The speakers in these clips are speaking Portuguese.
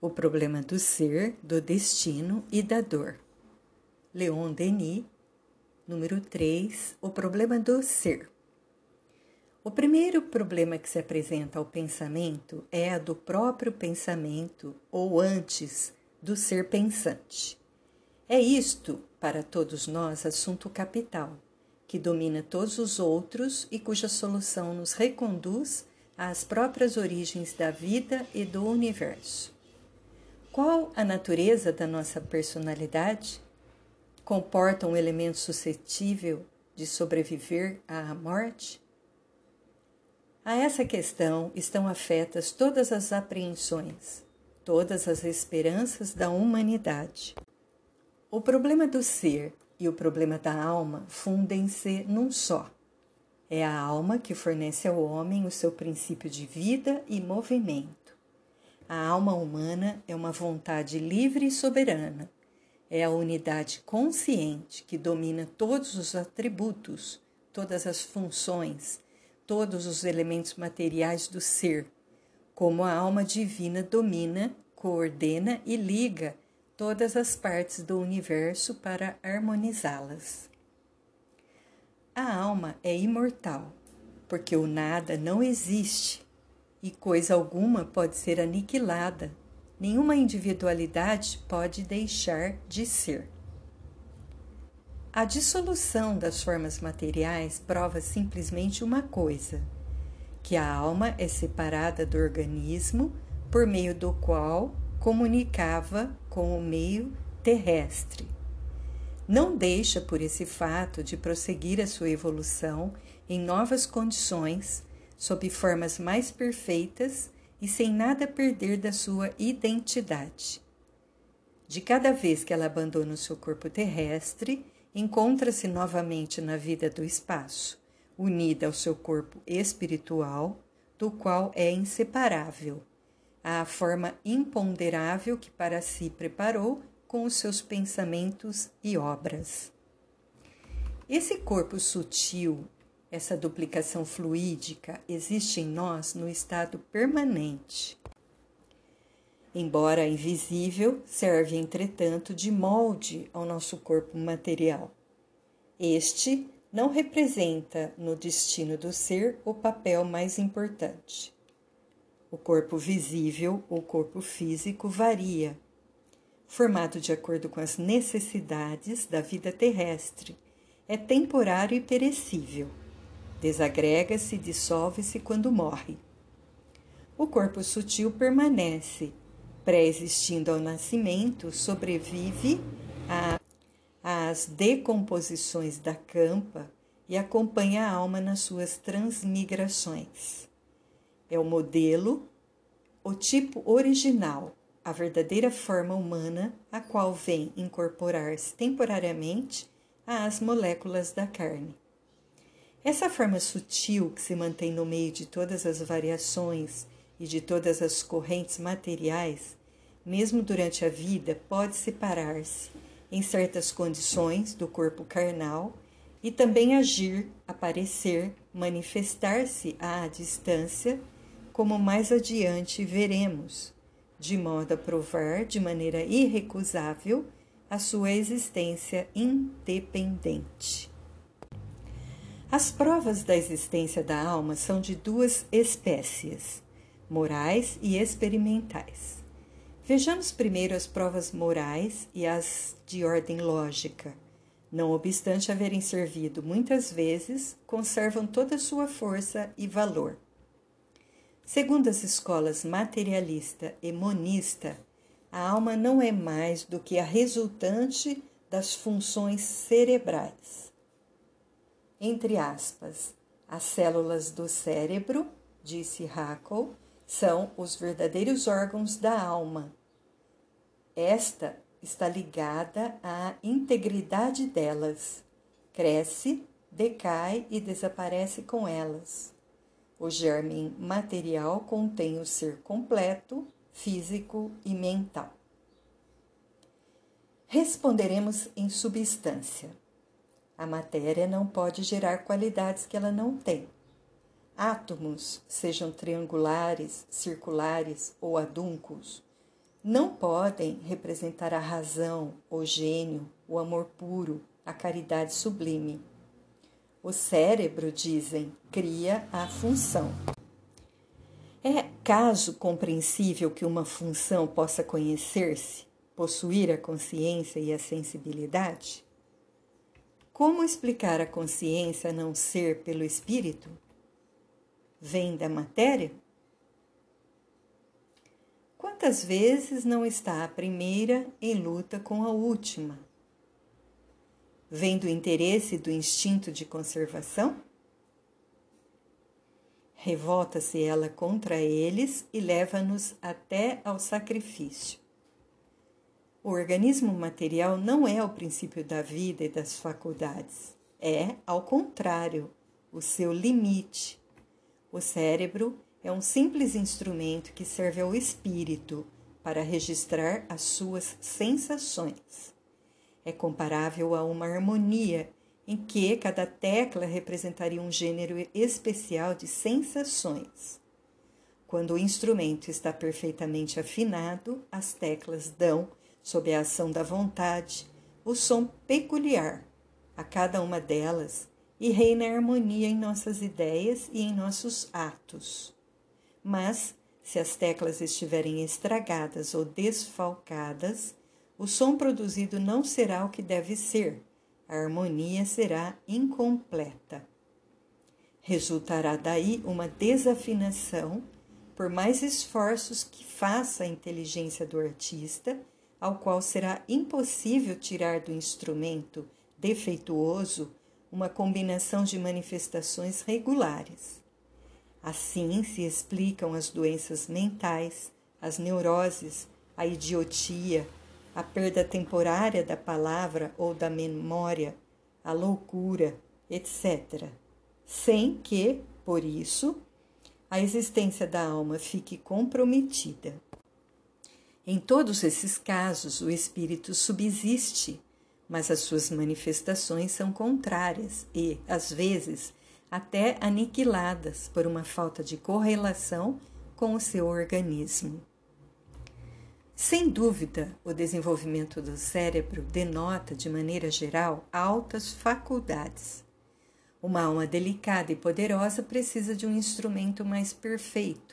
O problema do ser, do destino e da dor. Leon Denis, número 3, o problema do ser. O primeiro problema que se apresenta ao pensamento é a do próprio pensamento ou antes do ser pensante. É isto, para todos nós, assunto capital, que domina todos os outros e cuja solução nos reconduz às próprias origens da vida e do universo. Qual a natureza da nossa personalidade? Comporta um elemento suscetível de sobreviver à morte? A essa questão estão afetas todas as apreensões, todas as esperanças da humanidade. O problema do ser e o problema da alma fundem-se num só. É a alma que fornece ao homem o seu princípio de vida e movimento. A alma humana é uma vontade livre e soberana. É a unidade consciente que domina todos os atributos, todas as funções, todos os elementos materiais do ser, como a alma divina domina, coordena e liga todas as partes do universo para harmonizá-las. A alma é imortal, porque o nada não existe e coisa alguma pode ser aniquilada, nenhuma individualidade pode deixar de ser. A dissolução das formas materiais prova simplesmente uma coisa: que a alma é separada do organismo por meio do qual comunicava com o meio terrestre. Não deixa por esse fato de prosseguir a sua evolução em novas condições, sob formas mais perfeitas e sem nada perder da sua identidade. De cada vez que ela abandona o seu corpo terrestre, encontra-se novamente na vida do espaço, unida ao seu corpo espiritual, do qual é inseparável, à forma imponderável que para si preparou com os seus pensamentos e obras. Esse corpo sutil, essa duplicação fluídica, existe em nós no estado permanente. Embora invisível, serve, entretanto, de molde ao nosso corpo material. Este não representa no destino do ser o papel mais importante. O corpo visível, o corpo físico, varia, formado de acordo com as necessidades da vida terrestre, é temporário e perecível. Desagrega-se e dissolve-se quando morre. O corpo sutil permanece, pré-existindo ao nascimento, sobrevive às decomposições da campa e acompanha a alma nas suas transmigrações. É o modelo, o tipo original, a verdadeira forma humana, a qual vem incorporar-se temporariamente às moléculas da carne. Essa forma sutil que se mantém no meio de todas as variações e de todas as correntes materiais mesmo durante a vida, pode separar-se em certas condições do corpo carnal e também agir, aparecer, manifestar-se à distância, como mais adiante veremos, de modo a provar de maneira irrecusável a sua existência independente. As provas da existência da alma são de duas espécies, morais e experimentais. Vejamos primeiro as provas morais e as de ordem lógica. Não obstante haverem servido muitas vezes, conservam toda a sua força e valor. Segundo as escolas materialista e monista, a alma não é mais do que a resultante das funções cerebrais. Entre aspas, as células do cérebro, disse Haeckel, são os verdadeiros órgãos da alma esta está ligada à integridade delas, cresce, decai e desaparece com elas. O germe material contém o ser completo, físico e mental. Responderemos em substância. A matéria não pode gerar qualidades que ela não tem. Átomos, sejam triangulares, circulares ou adúncos, não podem representar a razão, o gênio, o amor puro, a caridade sublime. O cérebro, dizem, cria a função. É caso compreensível que uma função possa conhecer-se, possuir a consciência e a sensibilidade? Como explicar a consciência não ser pelo espírito? Vem da matéria? Quantas vezes não está a primeira em luta com a última? Vem do interesse do instinto de conservação? Revolta-se ela contra eles e leva-nos até ao sacrifício. O organismo material não é o princípio da vida e das faculdades. É, ao contrário, o seu limite. O cérebro é um simples instrumento que serve ao espírito para registrar as suas sensações. É comparável a uma harmonia em que cada tecla representaria um gênero especial de sensações. Quando o instrumento está perfeitamente afinado, as teclas dão, sob a ação da vontade, o som peculiar a cada uma delas e reina a harmonia em nossas ideias e em nossos atos. Mas, se as teclas estiverem estragadas ou desfalcadas, o som produzido não será o que deve ser, a harmonia será incompleta. Resultará daí uma desafinação, por mais esforços que faça a inteligência do artista, ao qual será impossível tirar do instrumento defeituoso uma combinação de manifestações regulares. Assim se explicam as doenças mentais, as neuroses, a idiotia, a perda temporária da palavra ou da memória, a loucura, etc., sem que, por isso, a existência da alma fique comprometida. Em todos esses casos, o espírito subsiste, mas as suas manifestações são contrárias e, às vezes, até aniquiladas por uma falta de correlação com o seu organismo. Sem dúvida, o desenvolvimento do cérebro denota, de maneira geral, altas faculdades. Uma alma delicada e poderosa precisa de um instrumento mais perfeito,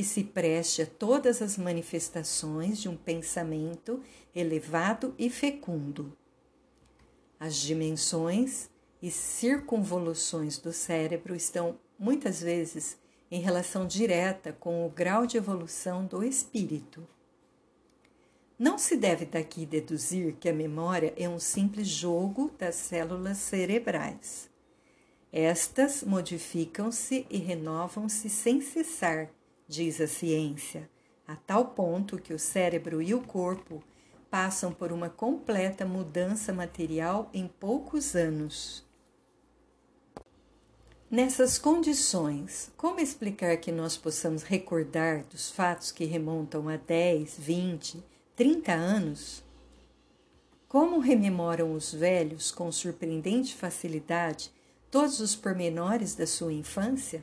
que se preste a todas as manifestações de um pensamento elevado e fecundo. As dimensões e circunvoluções do cérebro estão muitas vezes em relação direta com o grau de evolução do espírito. Não se deve daqui deduzir que a memória é um simples jogo das células cerebrais. Estas modificam-se e renovam-se sem cessar, diz a ciência, a tal ponto que o cérebro e o corpo passam por uma completa mudança material em poucos anos. Nessas condições, como explicar que nós possamos recordar dos fatos que remontam a 10, 20, 30 anos? Como rememoram os velhos com surpreendente facilidade todos os pormenores da sua infância?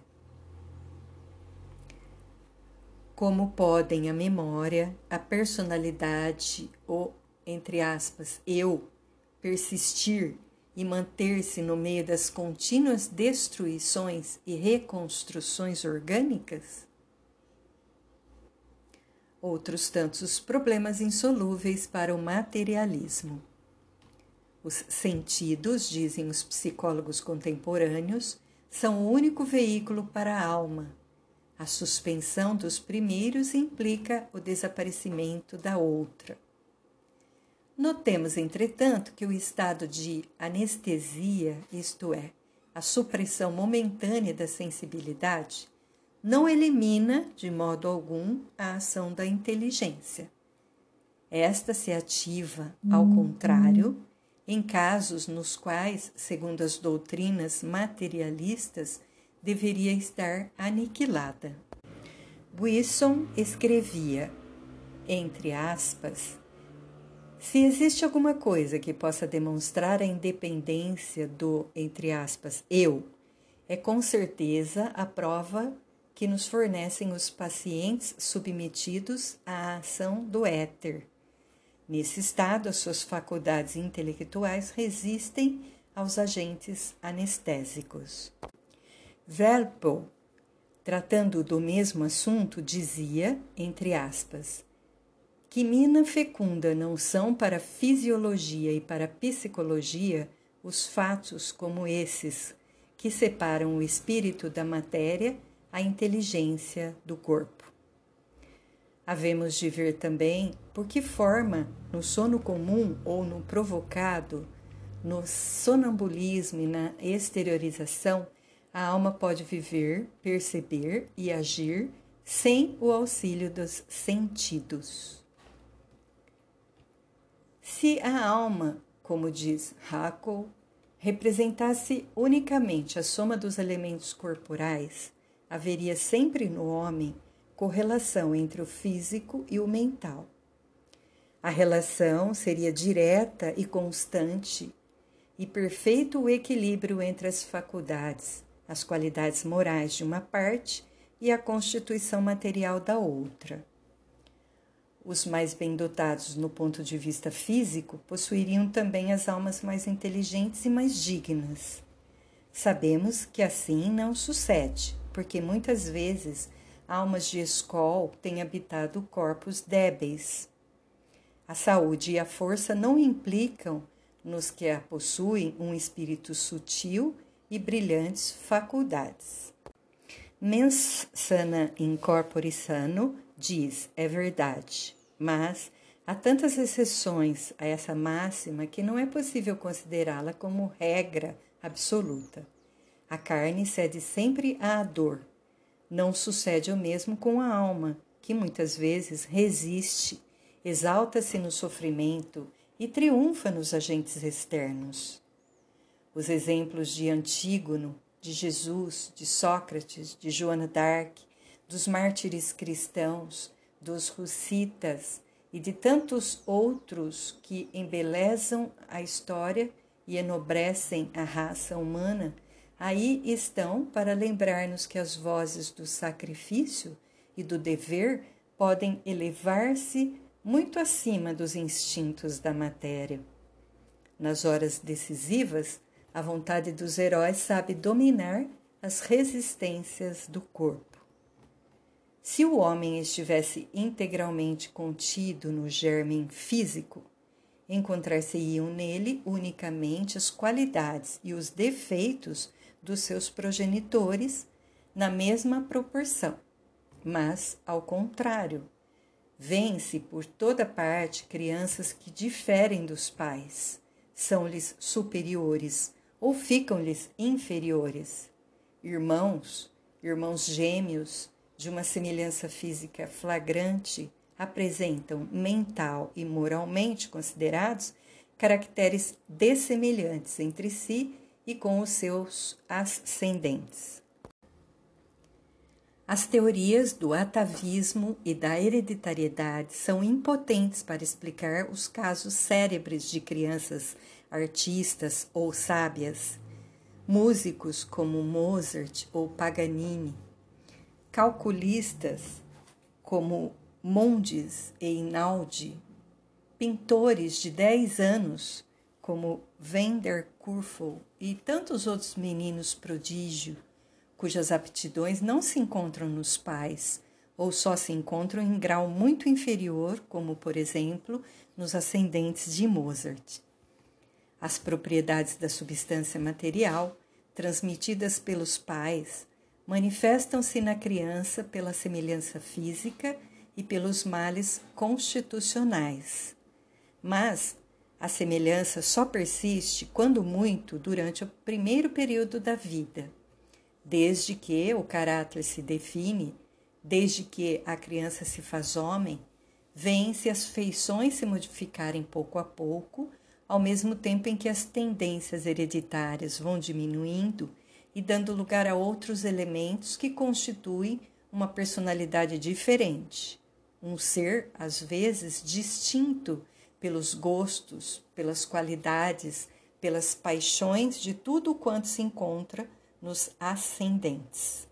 Como podem a memória, a personalidade, o, entre aspas, eu, persistir e manter-se no meio das contínuas destruições e reconstruções orgânicas? outros tantos problemas insolúveis para o materialismo. Os sentidos, dizem os psicólogos contemporâneos, são o único veículo para a alma. A suspensão dos primeiros implica o desaparecimento da outra. Notemos, entretanto, que o estado de anestesia, isto é, a supressão momentânea da sensibilidade, não elimina de modo algum a ação da inteligência. Esta se ativa, ao uhum. contrário, em casos nos quais, segundo as doutrinas materialistas, deveria estar aniquilada. Buisson escrevia, entre aspas, se existe alguma coisa que possa demonstrar a independência do, entre aspas, eu, é com certeza a prova que nos fornecem os pacientes submetidos à ação do éter. Nesse estado, as suas faculdades intelectuais resistem aos agentes anestésicos. Velpo, tratando do mesmo assunto, dizia, entre aspas, que mina fecunda não são para a fisiologia e para a psicologia os fatos como esses que separam o espírito da matéria, a inteligência do corpo. Havemos de ver também por que forma, no sono comum ou no provocado, no sonambulismo e na exteriorização, a alma pode viver, perceber e agir sem o auxílio dos sentidos. Se a alma, como diz Haeckel, representasse unicamente a soma dos elementos corporais, haveria sempre no homem correlação entre o físico e o mental. A relação seria direta e constante, e perfeito o equilíbrio entre as faculdades, as qualidades morais de uma parte e a constituição material da outra. Os mais bem dotados no ponto de vista físico possuiriam também as almas mais inteligentes e mais dignas. Sabemos que assim não sucede, porque muitas vezes almas de escol têm habitado corpos débeis. A saúde e a força não implicam nos que a possuem um espírito sutil e brilhantes faculdades. Mens sana in corpore sano diz, é verdade. Mas há tantas exceções a essa máxima que não é possível considerá-la como regra absoluta. A carne cede sempre à dor. Não sucede o mesmo com a alma, que muitas vezes resiste, exalta-se no sofrimento e triunfa nos agentes externos. Os exemplos de Antígono, de Jesus, de Sócrates, de Joana d'Arc, dos mártires cristãos, dos russitas e de tantos outros que embelezam a história e enobrecem a raça humana, aí estão para lembrar-nos que as vozes do sacrifício e do dever podem elevar-se muito acima dos instintos da matéria. Nas horas decisivas, a vontade dos heróis sabe dominar as resistências do corpo. Se o homem estivesse integralmente contido no germen físico, encontrar-se-iam nele unicamente as qualidades e os defeitos dos seus progenitores na mesma proporção. Mas, ao contrário, vêm-se por toda parte crianças que diferem dos pais, são-lhes superiores ou ficam-lhes inferiores. Irmãos, irmãos gêmeos, de uma semelhança física flagrante apresentam, mental e moralmente considerados, caracteres dessemelhantes entre si e com os seus ascendentes. As teorias do atavismo e da hereditariedade são impotentes para explicar os casos célebres de crianças artistas ou sábias, músicos como Mozart ou Paganini, calculistas como Mondes e Inaldi, pintores de 10 anos como Vender Kurfel e tantos outros meninos prodígio, cujas aptidões não se encontram nos pais ou só se encontram em grau muito inferior, como por exemplo nos ascendentes de Mozart. As propriedades da substância material, transmitidas pelos pais, manifestam-se na criança pela semelhança física e pelos males constitucionais. Mas a semelhança só persiste, quando muito, durante o primeiro período da vida. Desde que o caráter se define, desde que a criança se faz homem, vêm-se as feições se modificarem pouco a pouco, ao mesmo tempo em que as tendências hereditárias vão diminuindo e dando lugar a outros elementos que constituem uma personalidade diferente, um ser, às vezes, distinto pelos gostos, pelas qualidades, pelas paixões de tudo quanto se encontra nos ascendentes.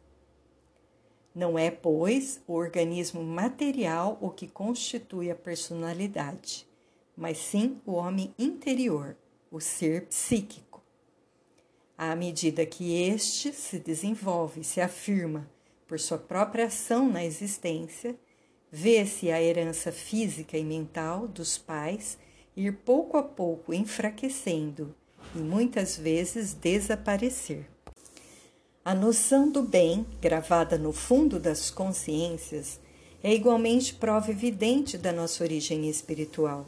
Não é, pois, o organismo material o que constitui a personalidade, mas sim o homem interior, o ser psíquico. À medida que este se desenvolve e se afirma por sua própria ação na existência, vê-se a herança física e mental dos pais ir pouco a pouco enfraquecendo e muitas vezes desaparecer. A noção do bem, gravada no fundo das consciências, é igualmente prova evidente da nossa origem espiritual.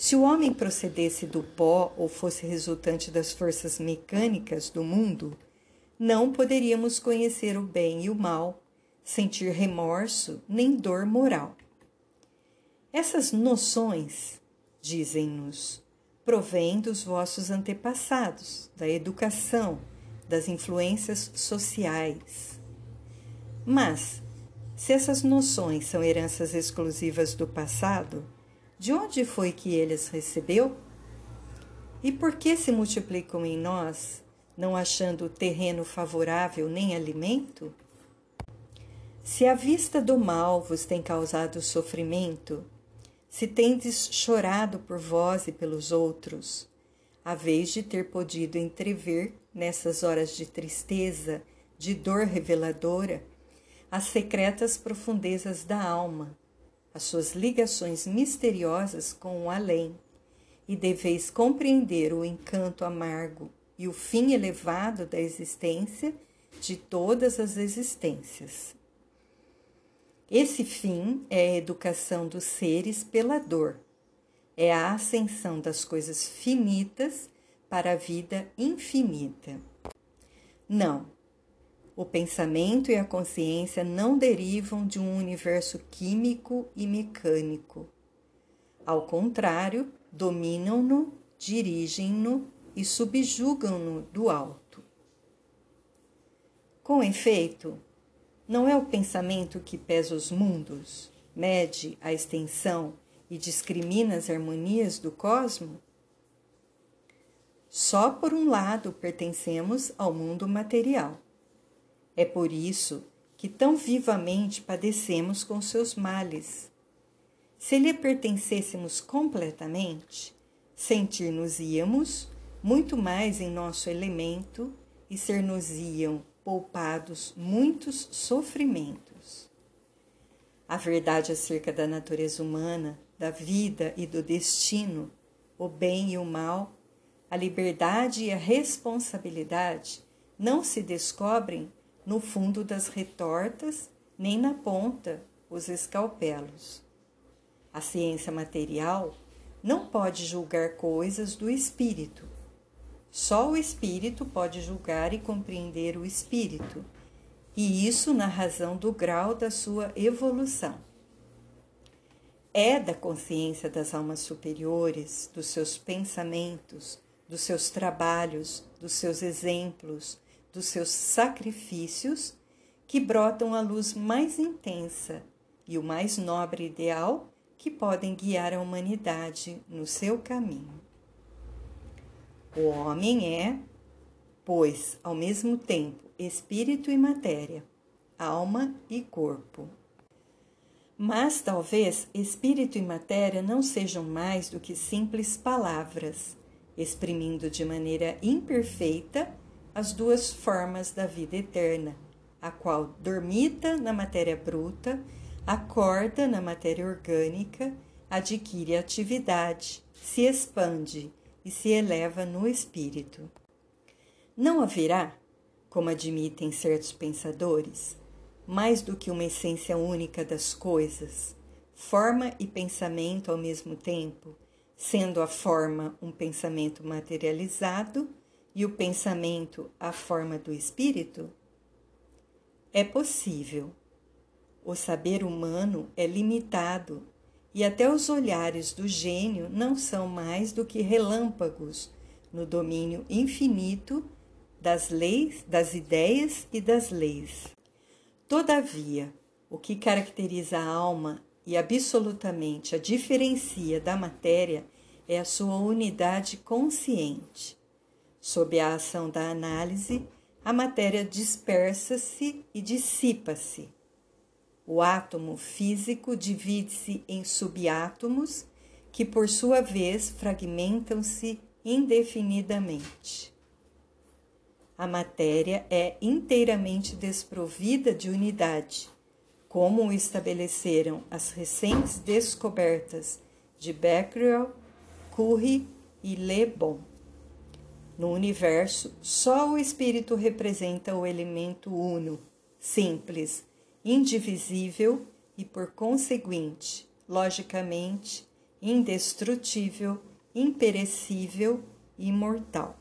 Se o homem procedesse do pó ou fosse resultante das forças mecânicas do mundo, não poderíamos conhecer o bem e o mal, sentir remorso nem dor moral. Essas noções, dizem-nos, provêm dos vossos antepassados, da educação, das influências sociais. Mas, se essas noções são heranças exclusivas do passado, de onde foi que ele as recebeu? E por que se multiplicam em nós, não achando terreno favorável nem alimento? Se a vista do mal vos tem causado sofrimento, se tendes chorado por vós e pelos outros, a vez de ter podido entrever nessas horas de tristeza, de dor reveladora, as secretas profundezas da alma, as suas ligações misteriosas com o além, e deveis compreender o encanto amargo e o fim elevado da existência de todas as existências. Esse fim é a educação dos seres pela dor, é a ascensão das coisas finitas para a vida infinita. Não, o pensamento e a consciência não derivam de um universo químico e mecânico. Ao contrário, dominam-no, dirigem-no e subjugam-no do alto. Com efeito, não é o pensamento que pesa os mundos, mede a extensão e discrimina as harmonias do cosmo? Só por um lado pertencemos ao mundo material. É por isso que tão vivamente padecemos com seus males. Se lhe pertencêssemos completamente, sentir-nos-íamos muito mais em nosso elemento e ser-nos-iam poupados muitos sofrimentos. A verdade acerca da natureza humana, da vida e do destino, o bem e o mal, a liberdade e a responsabilidade não se descobrem no fundo das retortas, nem na ponta, os escalpelos. A ciência material não pode julgar coisas do espírito. Só o espírito pode julgar e compreender o espírito, e isso na razão do grau da sua evolução. É da consciência das almas superiores, dos seus pensamentos, dos seus trabalhos, dos seus exemplos, dos seus sacrifícios, que brotam a luz mais intensa e o mais nobre ideal que podem guiar a humanidade no seu caminho. O homem é, pois, ao mesmo tempo, espírito e matéria, alma e corpo. Mas talvez espírito e matéria não sejam mais do que simples palavras exprimindo de maneira imperfeita as duas formas da vida eterna, a qual dormita na matéria bruta, acorda na matéria orgânica, adquire atividade, se expande e se eleva no espírito. Não haverá, como admitem certos pensadores, mais do que uma essência única das coisas, forma e pensamento ao mesmo tempo, sendo a forma um pensamento materializado e o pensamento a forma do espírito? É possível. O saber humano é limitado e até os olhares do gênio não são mais do que relâmpagos no domínio infinito das leis, das ideias e das leis. Todavia, o que caracteriza a alma e absolutamente a diferencia da matéria é a sua unidade consciente. Sob a ação da análise, a matéria dispersa-se e dissipa-se. O átomo físico divide-se em subátomos que, por sua vez, fragmentam-se indefinidamente. A matéria é inteiramente desprovida de unidade, como o estabeleceram as recém-descobertas de Becquerel, Curie e Le Bon. No universo, só o espírito representa o elemento uno, simples, indivisível e, por conseguinte, logicamente, indestrutível, imperecível e imortal.